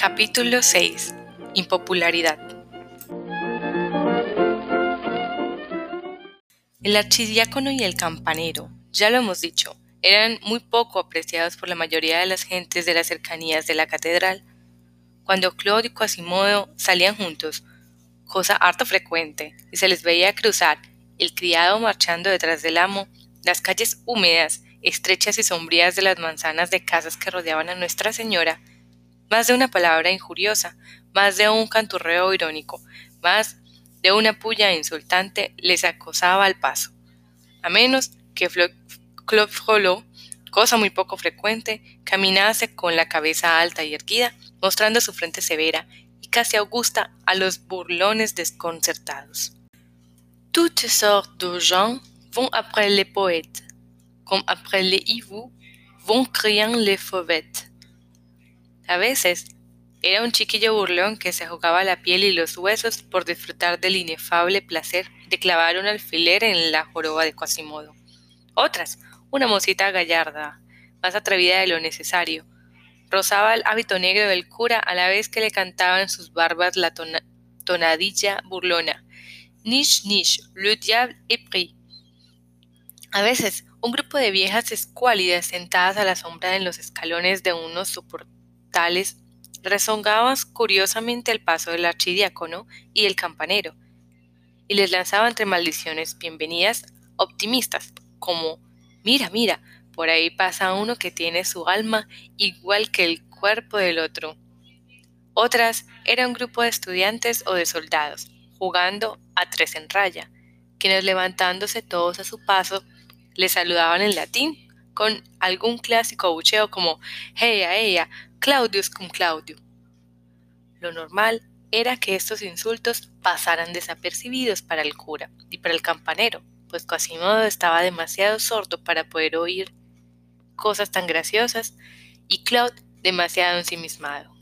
Capítulo 6. Impopularidad. El archidiácono y el campanero, ya lo hemos dicho, eran muy poco apreciados por la mayoría de las gentes de las cercanías de la catedral. Cuando Claude y Quasimodo salían juntos, cosa harto frecuente, y se les veía cruzar, el criado marchando detrás del amo, las calles húmedas, estrechas y sombrías de las manzanas de casas que rodeaban a Nuestra Señora, más de una palabra injuriosa, más de un canturreo irónico, más de una puya insultante les acosaba al paso. A menos que Claude Frollo, cosa muy poco frecuente, caminase con la cabeza alta y erguida, mostrando su frente severa y casi augusta a los burlones desconcertados. Toutes sortes de gens vont après les poètes, comme après les hibous vont criant les fauvettes. A veces era un chiquillo burlón que se jugaba la piel y los huesos por disfrutar del inefable placer de clavar un alfiler en la joroba de Quasimodo. Otras, una mocita gallarda, más atrevida de lo necesario, rozaba el hábito negro del cura a la vez que le cantaba en sus barbas la tonadilla burlona. Niche, niche, le diable est pris. A veces, un grupo de viejas escuálidas sentadas a la sombra en los escalones de unos soportes tales rezongaban curiosamente el paso del archidiácono y del campanero, y les lanzaban entre maldiciones bienvenidas optimistas, como Mira, mira, por ahí pasa uno que tiene su alma igual que el cuerpo del otro. Otras era un grupo de estudiantes o de soldados, jugando a tres en raya, quienes levantándose todos a su paso, le saludaban en latín con algún clásico bucheo como Heya, ella, Claudius cum Claudio. Lo normal era que estos insultos pasaran desapercibidos para el cura y para el campanero, pues Quasimodo estaba demasiado sordo para poder oír cosas tan graciosas y Claude demasiado ensimismado.